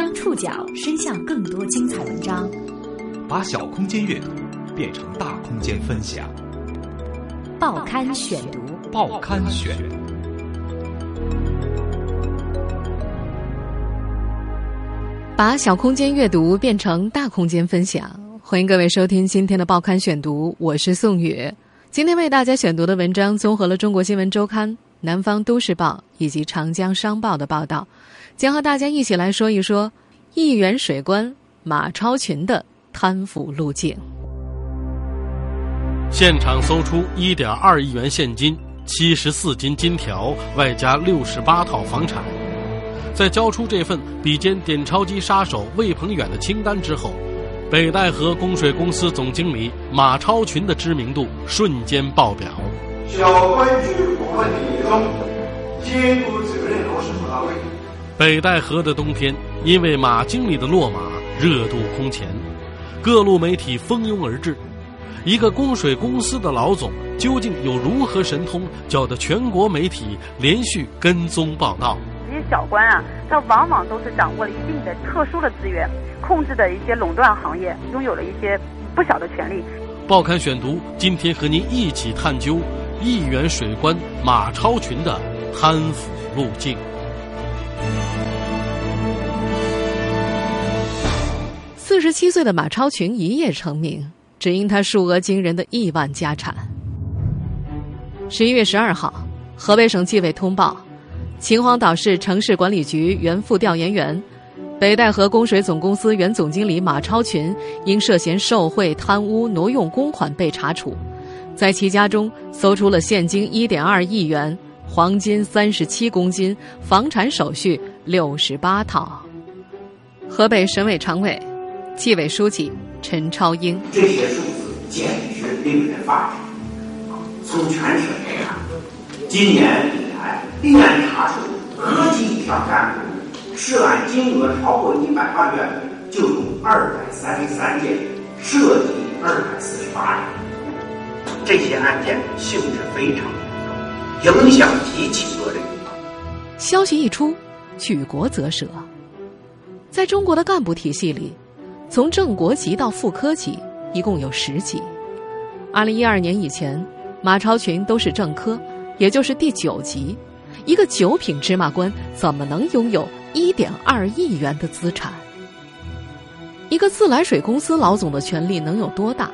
将触角伸向更多精彩文章，把小空间阅读变成大空间分享。报刊选读，报刊选。把小空间阅读变成大空间分享，欢迎各位收听今天的报刊选读，我是宋宇。今天为大家选读的文章综合了《中国新闻周刊》、《南方都市报》以及《长江商报》的报道，将和大家一起来说一说亿元水官马超群的贪腐路径。现场搜出一点二亿元现金、七十四斤金条，外加六十八套房产。在交出这份比肩点钞机杀手魏鹏远的清单之后，北戴河供水公司总经理马超群的知名度瞬间爆表。小官举报问题中，监督责任落实不到位。北戴河的冬天，因为马经理的落马，热度空前，各路媒体蜂拥而至。一个供水公司的老总究竟有如何神通，搅得全国媒体连续跟踪报道？这些小官啊，他往往都是掌握了一定的特殊的资源，控制的一些垄断行业，拥有了一些不小的权利。报刊选读，今天和您一起探究亿元水官马超群的贪腐路径。四十七岁的马超群一夜成名，只因他数额惊人的亿万家产。十一月十二号，河北省纪委通报。秦皇岛市城市管理局原副调研员、北戴河供水总公司原总经理马超群因涉嫌受贿、贪污、挪用公款被查处，在其家中搜出了现金一点二亿元、黄金三十七公斤、房产手续六十八套。河北省委常委、纪委书记陈超英：这些数字简直令人发指。从全省来看，今年以来。立案查处合计以上干部，涉案金额超过一百万元，就有二百三十三件，涉及二百四十八人。这些案件性质非常严重，影响极其恶劣。消息一出，举国啧舌。在中国的干部体系里，从正国级到副科级，一共有十级。二零一二年以前，马超群都是正科，也就是第九级。一个九品芝麻官怎么能拥有一点二亿元的资产？一个自来水公司老总的权力能有多大？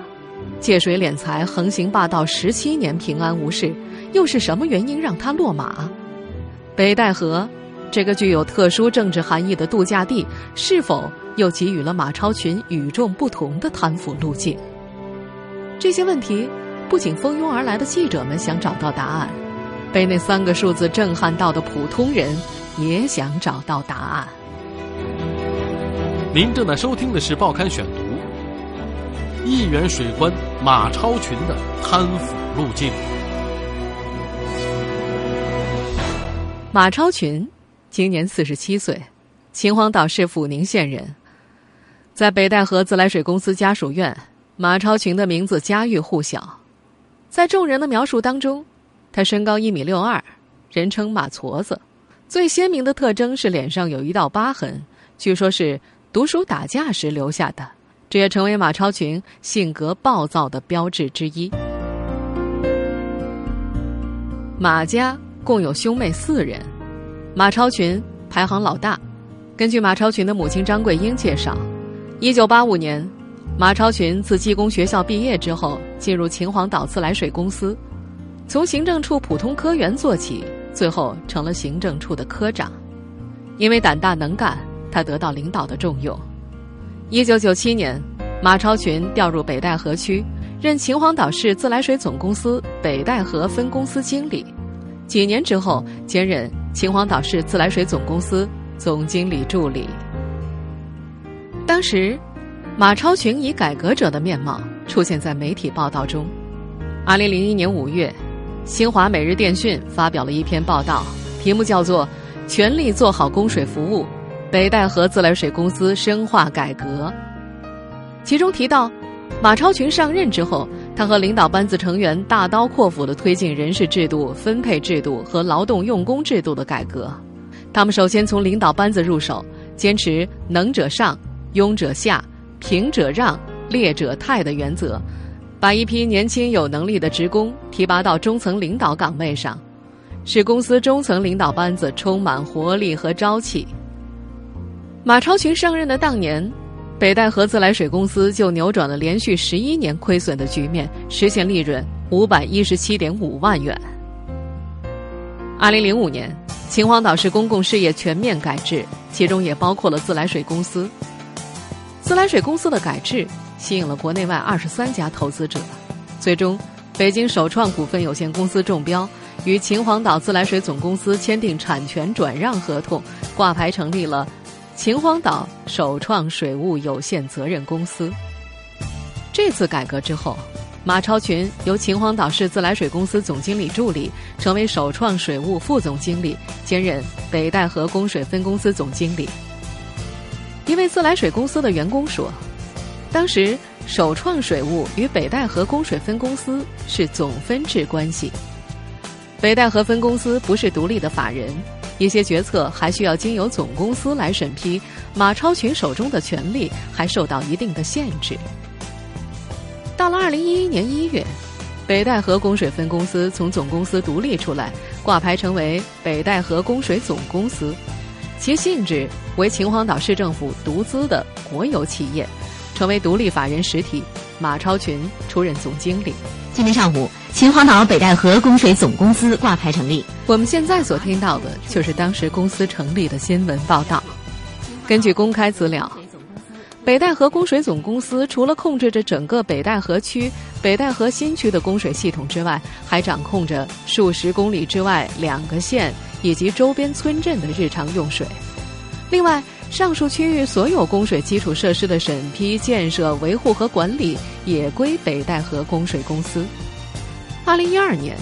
借水敛财、横行霸道十七年平安无事，又是什么原因让他落马？北戴河这个具有特殊政治含义的度假地，是否又给予了马超群与众不同的贪腐路径？这些问题，不仅蜂拥而来的记者们想找到答案。被那三个数字震撼到的普通人也想找到答案。您正在收听的是《报刊选读》，亿元水官马超群的贪腐路径。马超群今年四十七岁，秦皇岛市抚宁县人，在北戴河自来水公司家属院，马超群的名字家喻户晓，在众人的描述当中。他身高一米六二，人称马矬子，最鲜明的特征是脸上有一道疤痕，据说是读书打架时留下的，这也成为马超群性格暴躁的标志之一。马家共有兄妹四人，马超群排行老大。根据马超群的母亲张桂英介绍，一九八五年，马超群自技工学校毕业之后，进入秦皇岛自来水公司。从行政处普通科员做起，最后成了行政处的科长。因为胆大能干，他得到领导的重用。一九九七年，马超群调入北戴河区，任秦皇岛市自来水总公司北戴河分公司经理。几年之后，兼任秦皇岛市自来水总公司总经理助理。当时，马超群以改革者的面貌出现在媒体报道中。二零零一年五月。新华每日电讯发表了一篇报道，题目叫做《全力做好供水服务，北戴河自来水公司深化改革》。其中提到，马超群上任之后，他和领导班子成员大刀阔斧地推进人事制度、分配制度和劳动用工制度的改革。他们首先从领导班子入手，坚持能者上、庸者下、平者让、劣者汰的原则，把一批年轻有能力的职工提拔到中层领导岗位上，使公司中层领导班子充满活力和朝气。马超群上任的当年，北戴河自来水公司就扭转了连续十一年亏损的局面，实现利润五百一十七点五万元。二零零五年，秦皇岛市公共事业全面改制，其中也包括了自来水公司。自来水公司的改制吸引了国内外二十三家投资者，最终，北京首创股份有限公司中标，与秦皇岛自来水总公司签订产权转让合同，挂牌成立了。秦皇岛首创水务有限责任公司。这次改革之后，马超群由秦皇岛市自来水公司总经理助理，成为首创水务副总经理，兼任北戴河供水分公司总经理。一位自来水公司的员工说：“当时首创水务与北戴河供水分公司是总分制关系，北戴河分公司不是独立的法人。”一些决策还需要经由总公司来审批，马超群手中的权力还受到一定的限制。到了二零一一年一月，北戴河供水分公司从总公司独立出来，挂牌成为北戴河供水总公司，其性质为秦皇岛市政府独资的国有企业，成为独立法人实体。马超群出任总经理。今天上午，秦皇岛北戴河供水总公司挂牌成立。我们现在所听到的就是当时公司成立的新闻报道。根据公开资料，北戴河供水总公司除了控制着整个北戴河区、北戴河新区的供水系统之外，还掌控着数十公里之外两个县以及周边村镇的日常用水。另外，上述区域所有供水基础设施的审批、建设、维护和管理也归北戴河供水公司。二零一二年，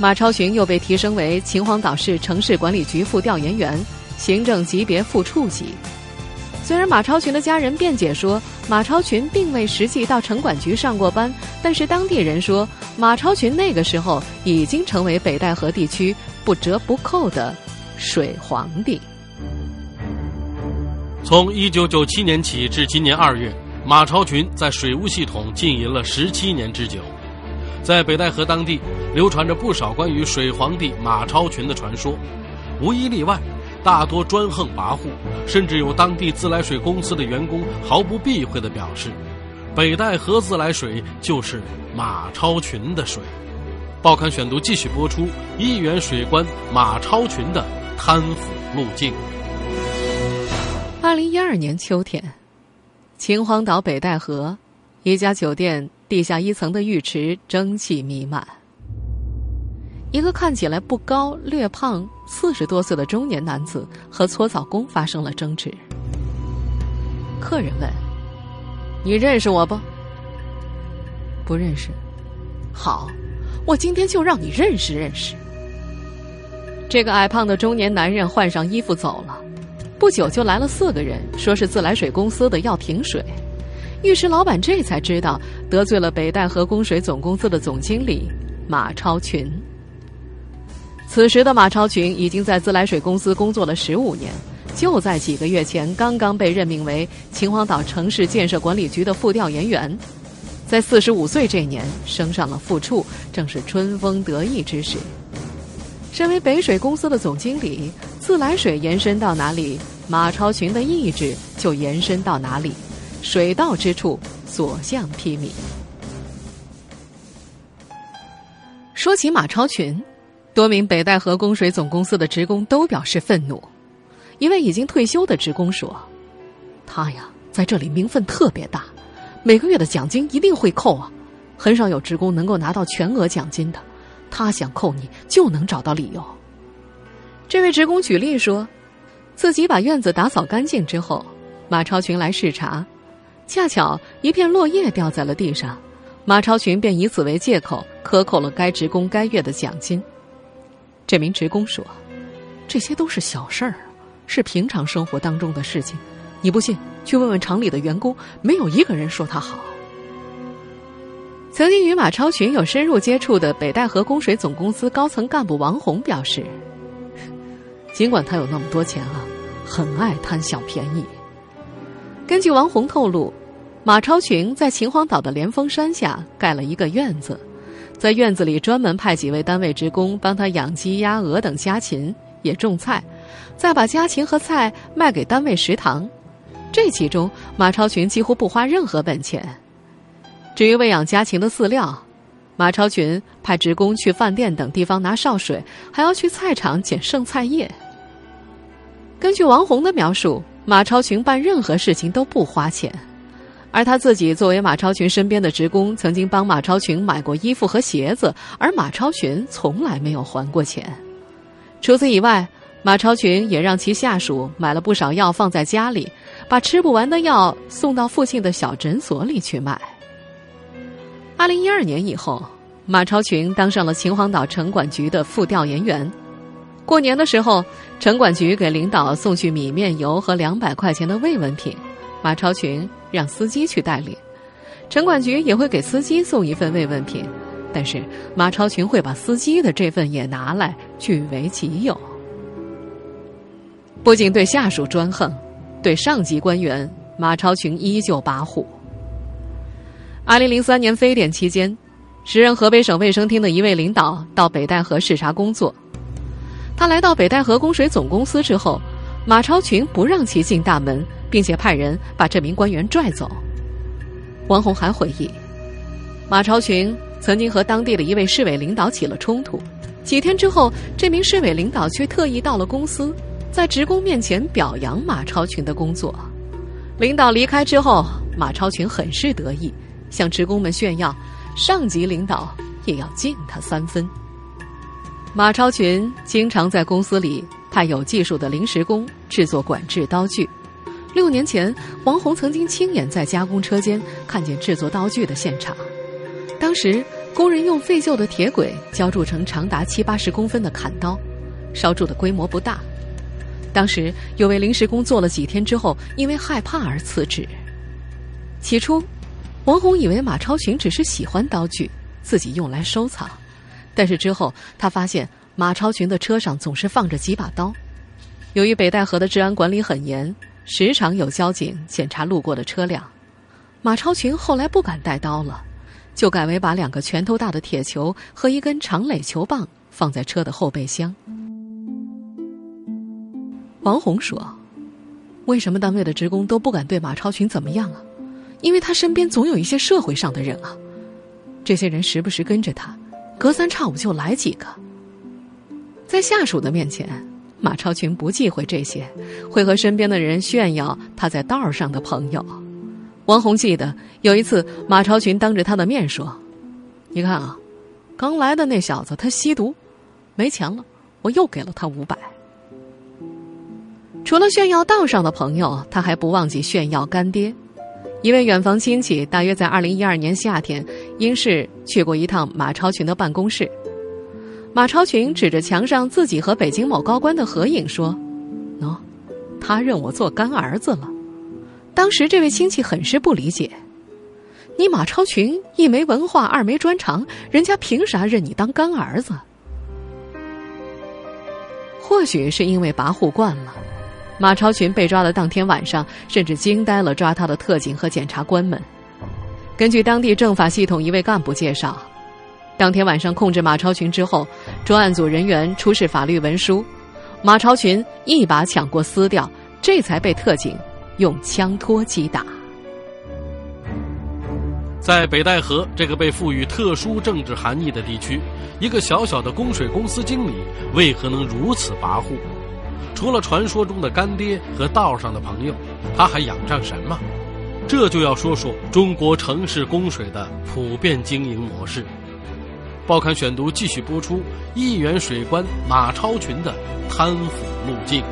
马超群又被提升为秦皇岛市城市管理局副调研员，行政级别副处级。虽然马超群的家人辩解说马超群并未实际到城管局上过班，但是当地人说马超群那个时候已经成为北戴河地区不折不扣的水皇帝。从一九九七年起至今年二月，马超群在水务系统经营了十七年之久，在北戴河当地流传着不少关于水皇帝马超群的传说，无一例外，大多专横跋扈，甚至有当地自来水公司的员工毫不避讳地表示，北戴河自来水就是马超群的水。报刊选读继续播出一元水官马超群的贪腐路径。二零一二年秋天，秦皇岛北戴河一家酒店地下一层的浴池蒸汽弥漫。一个看起来不高、略胖、四十多岁的中年男子和搓澡工发生了争执。客人问：“你认识我不？”“不认识。”“好，我今天就让你认识认识。”这个矮胖的中年男人换上衣服走了。不久就来了四个人，说是自来水公司的要停水。浴池老板这才知道得罪了北戴河供水总公司的总经理马超群。此时的马超群已经在自来水公司工作了十五年，就在几个月前刚刚被任命为秦皇岛城市建设管理局的副调研员，在四十五岁这年升上了副处，正是春风得意之时。身为北水公司的总经理。自来水延伸到哪里，马超群的意志就延伸到哪里，水到之处，所向披靡。说起马超群，多名北戴河供水总公司的职工都表示愤怒。一位已经退休的职工说：“他呀，在这里名分特别大，每个月的奖金一定会扣啊，很少有职工能够拿到全额奖金的。他想扣你，就能找到理由。”这位职工举例说，自己把院子打扫干净之后，马超群来视察，恰巧一片落叶掉在了地上，马超群便以此为借口克扣了该职工该月的奖金。这名职工说：“这些都是小事儿，是平常生活当中的事情，你不信去问问厂里的员工，没有一个人说他好。”曾经与马超群有深入接触的北戴河供水总公司高层干部王红表示。尽管他有那么多钱啊，很爱贪小便宜。根据王红透露，马超群在秦皇岛的连峰山下盖了一个院子，在院子里专门派几位单位职工帮他养鸡、鸭、鹅等家禽，也种菜，再把家禽和菜卖给单位食堂。这其中，马超群几乎不花任何本钱。至于喂养家禽的饲料，马超群派职工去饭店等地方拿潲水，还要去菜场捡剩菜叶。根据王红的描述。马超群办任何事情都不花钱，而他自己作为马超群身边的职工，曾经帮马超群买过衣服和鞋子，而马超群从来没有还过钱。除此以外，马超群也让其下属买了不少药放在家里，把吃不完的药送到附近的小诊所里去卖。二零一二年以后，马超群当上了秦皇岛城管局的副调研员。过年的时候，城管局给领导送去米面油和两百块钱的慰问品，马超群让司机去代理。城管局也会给司机送一份慰问品，但是马超群会把司机的这份也拿来据为己有。不仅对下属专横，对上级官员，马超群依旧跋扈。二零零三年非典期间，时任河北省卫生厅的一位领导到北戴河视察工作。他来到北戴河供水总公司之后，马超群不让其进大门，并且派人把这名官员拽走。王红还回忆，马超群曾经和当地的一位市委领导起了冲突，几天之后，这名市委领导却特意到了公司，在职工面前表扬马超群的工作。领导离开之后，马超群很是得意，向职工们炫耀，上级领导也要敬他三分。马超群经常在公司里派有技术的临时工制作管制刀具。六年前，王红曾经亲眼在加工车间看见制作刀具的现场。当时，工人用废旧的铁轨浇铸成长达七八十公分的砍刀，烧铸的规模不大。当时，有位临时工做了几天之后，因为害怕而辞职。起初，王红以为马超群只是喜欢刀具，自己用来收藏。但是之后，他发现马超群的车上总是放着几把刀。由于北戴河的治安管理很严，时常有交警检查路过的车辆。马超群后来不敢带刀了，就改为把两个拳头大的铁球和一根长垒球棒放在车的后备箱。王红说：“为什么单位的职工都不敢对马超群怎么样啊？因为他身边总有一些社会上的人啊，这些人时不时跟着他。”隔三差五就来几个，在下属的面前，马超群不忌讳这些，会和身边的人炫耀他在道上的朋友。王红记得有一次，马超群当着他的面说：“你看啊，刚来的那小子他吸毒，没钱了，我又给了他五百。”除了炫耀道上的朋友，他还不忘记炫耀干爹。一位远房亲戚大约在二零一二年夏天，因事去过一趟马超群的办公室。马超群指着墙上自己和北京某高官的合影说：“喏，他认我做干儿子了。”当时这位亲戚很是不理解：“你马超群一没文化，二没专长，人家凭啥认你当干儿子？”或许是因为跋扈惯了。马超群被抓的当天晚上，甚至惊呆了抓他的特警和检察官们。根据当地政法系统一位干部介绍，当天晚上控制马超群之后，专案组人员出示法律文书，马超群一把抢过撕掉，这才被特警用枪托击打。在北戴河这个被赋予特殊政治含义的地区，一个小小的供水公司经理为何能如此跋扈？除了传说中的干爹和道上的朋友，他还仰仗什么？这就要说说中国城市供水的普遍经营模式。报刊选读继续播出：一元水官马超群的贪腐路径。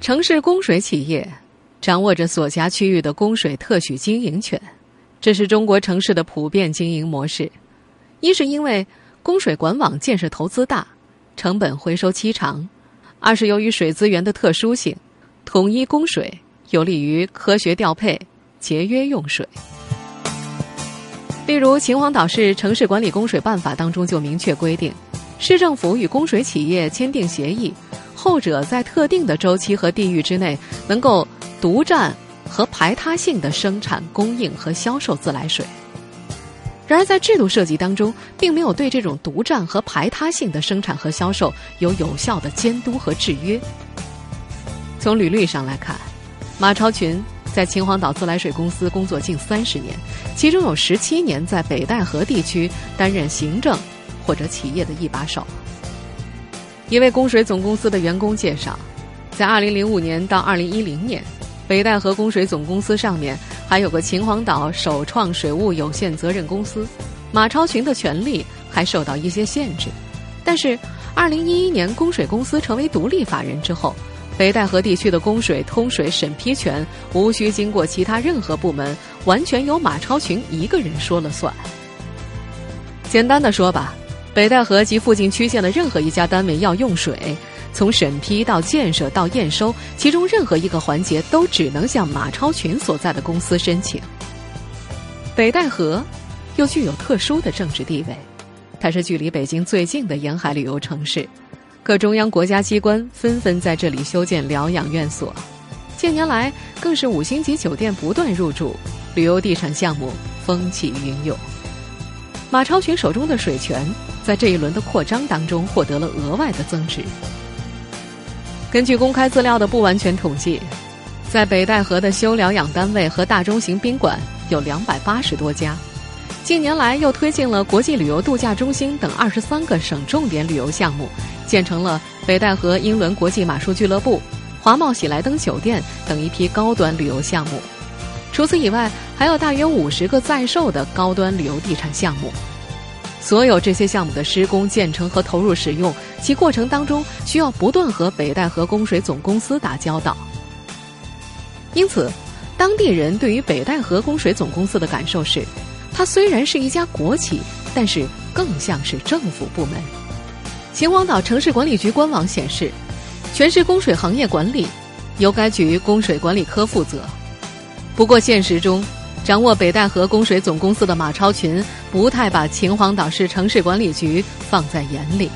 城市供水企业掌握着所辖区域的供水特许经营权，这是中国城市的普遍经营模式。一是因为供水管网建设投资大。成本回收期长，二是由于水资源的特殊性，统一供水有利于科学调配、节约用水。例如，秦皇岛市城市管理供水办法当中就明确规定，市政府与供水企业签订协议，后者在特定的周期和地域之内能够独占和排他性的生产、供应和销售自来水。然而，在制度设计当中，并没有对这种独占和排他性的生产和销售有有效的监督和制约。从履历上来看，马超群。在秦皇岛自来水公司工作近三十年，其中有十七年在北戴河地区担任行政或者企业的一把手。一位供水总公司的员工介绍，在二零零五年到二零一零年，北戴河供水总公司上面还有个秦皇岛首创水务有限责任公司，马超群的权利还受到一些限制。但是，二零一一年供水公司成为独立法人之后。北戴河地区的供水、通水审批权无需经过其他任何部门，完全由马超群一个人说了算。简单的说吧，北戴河及附近区县的任何一家单位要用水，从审批到建设到验收，其中任何一个环节都只能向马超群所在的公司申请。北戴河又具有特殊的政治地位，它是距离北京最近的沿海旅游城市。各中央国家机关纷纷在这里修建疗养院所，近年来更是五星级酒店不断入驻，旅游地产项目风起云涌。马超群手中的水权在这一轮的扩张当中获得了额外的增值。根据公开资料的不完全统计，在北戴河的修疗养单位和大中型宾馆有两百八十多家。近年来又推进了国际旅游度假中心等二十三个省重点旅游项目。建成了北戴河英伦国际马术俱乐部、华茂喜来登酒店等一批高端旅游项目。除此以外，还有大约五十个在售的高端旅游地产项目。所有这些项目的施工、建成和投入使用，其过程当中需要不断和北戴河供水总公司打交道。因此，当地人对于北戴河供水总公司的感受是，它虽然是一家国企，但是更像是政府部门。秦皇岛城市管理局官网显示，全市供水行业管理由该局供水管理科负责。不过，现实中掌握北戴河供水总公司的马超群不太把秦皇岛市城市管理局放在眼里。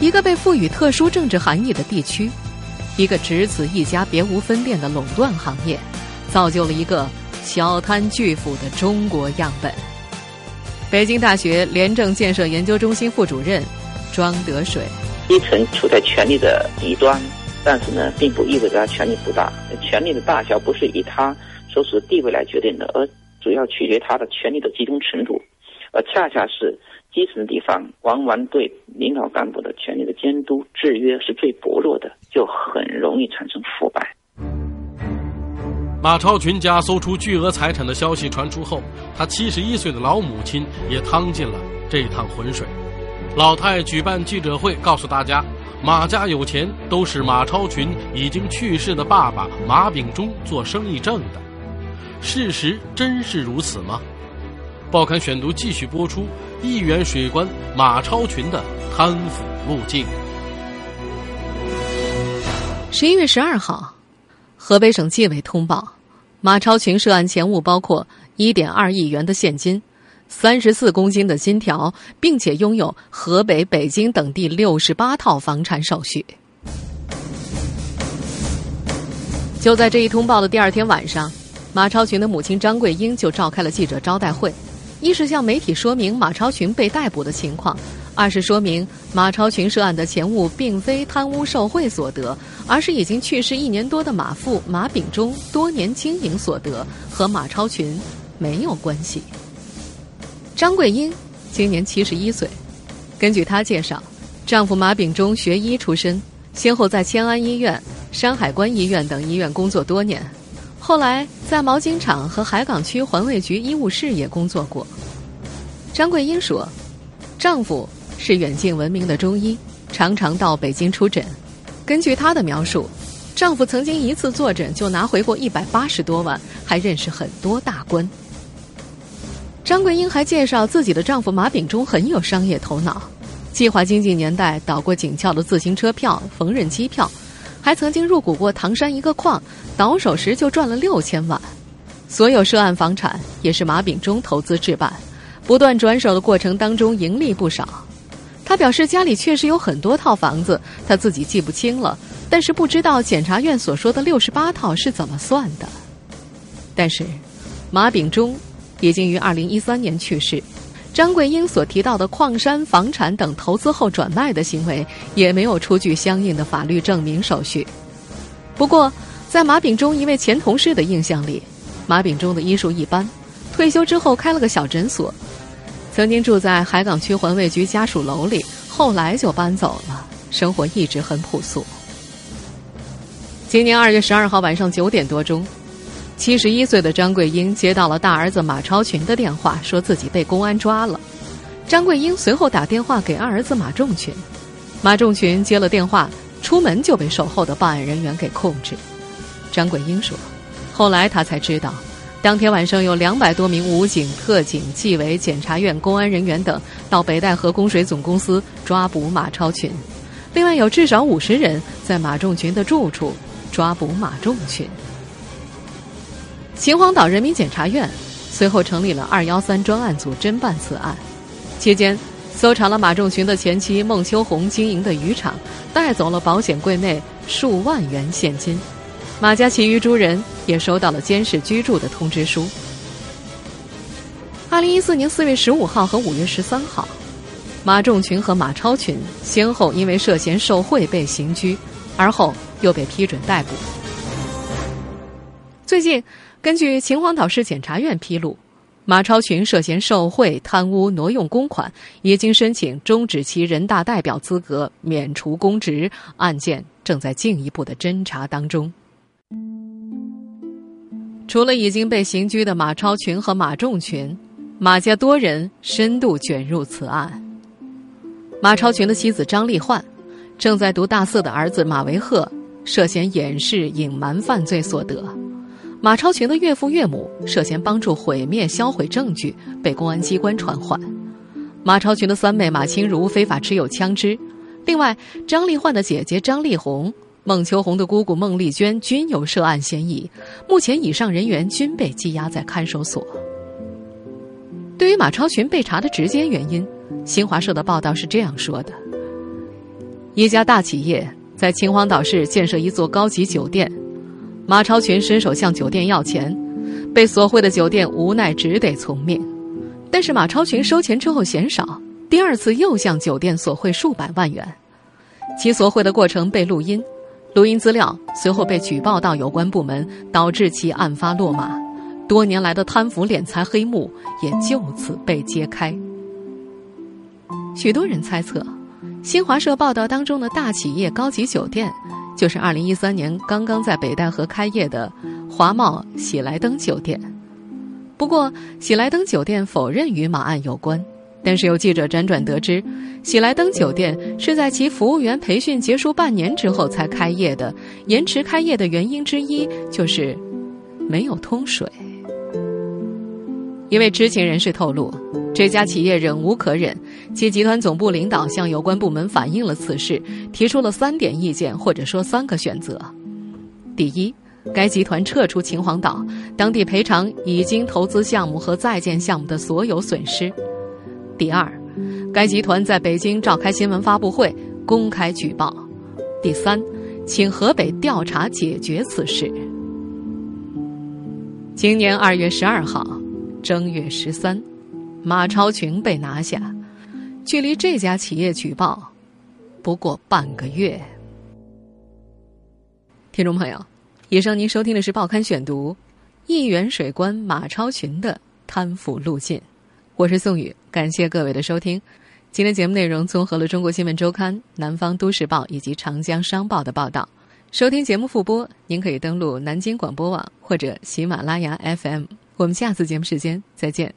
一个被赋予特殊政治含义的地区，一个只此一家别无分店的垄断行业，造就了一个小贪巨腐的中国样本。北京大学廉政建设研究中心副主任。庄德水，基层处在权力的底端，但是呢，并不意味着他权力不大。权力的大小不是以他所属的地位来决定的，而主要取决他的权力的集中程度。而恰恰是基层的地方，往往对领导干部的权力的监督制约是最薄弱的，就很容易产生腐败。马超群家搜出巨额财产的消息传出后，他七十一岁的老母亲也趟进了这趟浑水。老太举办记者会，告诉大家，马家有钱都是马超群已经去世的爸爸马秉忠做生意挣的。事实真是如此吗？报刊选读继续播出：一元水官马超群的贪腐路径。十一月十二号，河北省纪委通报，马超群涉案钱物包括一点二亿元的现金。三十四公斤的金条，并且拥有河北、北京等地六十八套房产手续。就在这一通报的第二天晚上，马超群的母亲张桂英就召开了记者招待会，一是向媒体说明马超群被逮捕的情况，二是说明马超群涉案的钱物并非贪污受贿所得，而是已经去世一年多的马父马秉忠多年经营所得，和马超群没有关系。张桂英今年七十一岁，根据她介绍，丈夫马秉忠学医出身，先后在迁安医院、山海关医院等医院工作多年，后来在毛巾厂和海港区环卫局医务室也工作过。张桂英说，丈夫是远近闻名的中医，常常到北京出诊。根据她的描述，丈夫曾经一次坐诊就拿回过一百八十多万，还认识很多大官。张桂英还介绍，自己的丈夫马秉忠很有商业头脑，计划经济年代倒过紧俏的自行车票、缝纫机票，还曾经入股过唐山一个矿，倒手时就赚了六千万。所有涉案房产也是马秉忠投资置办，不断转手的过程当中盈利不少。他表示家里确实有很多套房子，他自己记不清了，但是不知道检察院所说的六十八套是怎么算的。但是，马秉忠已经于二零一三年去世，张桂英所提到的矿山、房产等投资后转卖的行为，也没有出具相应的法律证明手续。不过，在马秉忠一位前同事的印象里，马秉忠的医术一般，退休之后开了个小诊所，曾经住在海港区环卫局家属楼里，后来就搬走了，生活一直很朴素。今年二月十二号晚上九点多钟。七十一岁的张桂英接到了大儿子马超群的电话，说自己被公安抓了。张桂英随后打电话给二儿子马仲群，马仲群接了电话，出门就被守候的办案人员给控制。张桂英说：“后来他才知道，当天晚上有两百多名武警、特警、纪委、检察院、公安人员等到北戴河供水总公司抓捕马超群，另外有至少五十人在马仲群的住处抓捕马仲群。”秦皇岛人民检察院随后成立了“二幺三”专案组侦办此案，期间搜查了马仲群的前妻孟秋红经营的渔场，带走了保险柜内数万元现金。马家其余诸人也收到了监视居住的通知书。二零一四年四月十五号和五月十三号，马仲群和马超群先后因为涉嫌受贿被刑拘，而后又被批准逮捕。最近。根据秦皇岛市检察院披露，马超群涉嫌受贿、贪污、挪用公款，已经申请终止其人大代表资格、免除公职，案件正在进一步的侦查当中。除了已经被刑拘的马超群和马仲群，马家多人深度卷入此案。马超群的妻子张丽焕，正在读大四的儿子马维赫，涉嫌掩饰、隐瞒犯罪所得。马超群的岳父岳母涉嫌帮助毁灭、销毁证据，被公安机关传唤。马超群的三妹马清如非法持有枪支，另外张丽焕的姐姐张丽红、孟秋红的姑姑孟丽娟均有涉案嫌疑。目前，以上人员均被羁押在看守所。对于马超群被查的直接原因，新华社的报道是这样说的：一家大企业在秦皇岛市建设一座高级酒店。马超群伸手向酒店要钱，被索贿的酒店无奈只得从命。但是马超群收钱之后嫌少，第二次又向酒店索贿数百万元。其索贿的过程被录音，录音资料随后被举报到有关部门，导致其案发落马。多年来的贪腐敛财黑幕也就此被揭开。许多人猜测，新华社报道当中的大企业高级酒店。就是二零一三年刚刚在北戴河开业的华茂喜来登酒店，不过喜来登酒店否认与马案有关。但是有记者辗转得知，喜来登酒店是在其服务员培训结束半年之后才开业的，延迟开业的原因之一就是没有通水。一位知情人士透露。这家企业忍无可忍，其集团总部领导向有关部门反映了此事，提出了三点意见，或者说三个选择：第一，该集团撤出秦皇岛，当地赔偿已经投资项目和在建项目的所有损失；第二，该集团在北京召开新闻发布会，公开举报；第三，请河北调查解决此事。今年二月十二号，正月十三。马超群被拿下，距离这家企业举报不过半个月。听众朋友，以上您收听的是《报刊选读》，一元水关马超群的贪腐路径。我是宋宇，感谢各位的收听。今天节目内容综合了《中国新闻周刊》、《南方都市报》以及《长江商报》的报道。收听节目复播，您可以登录南京广播网或者喜马拉雅 FM。我们下次节目时间再见。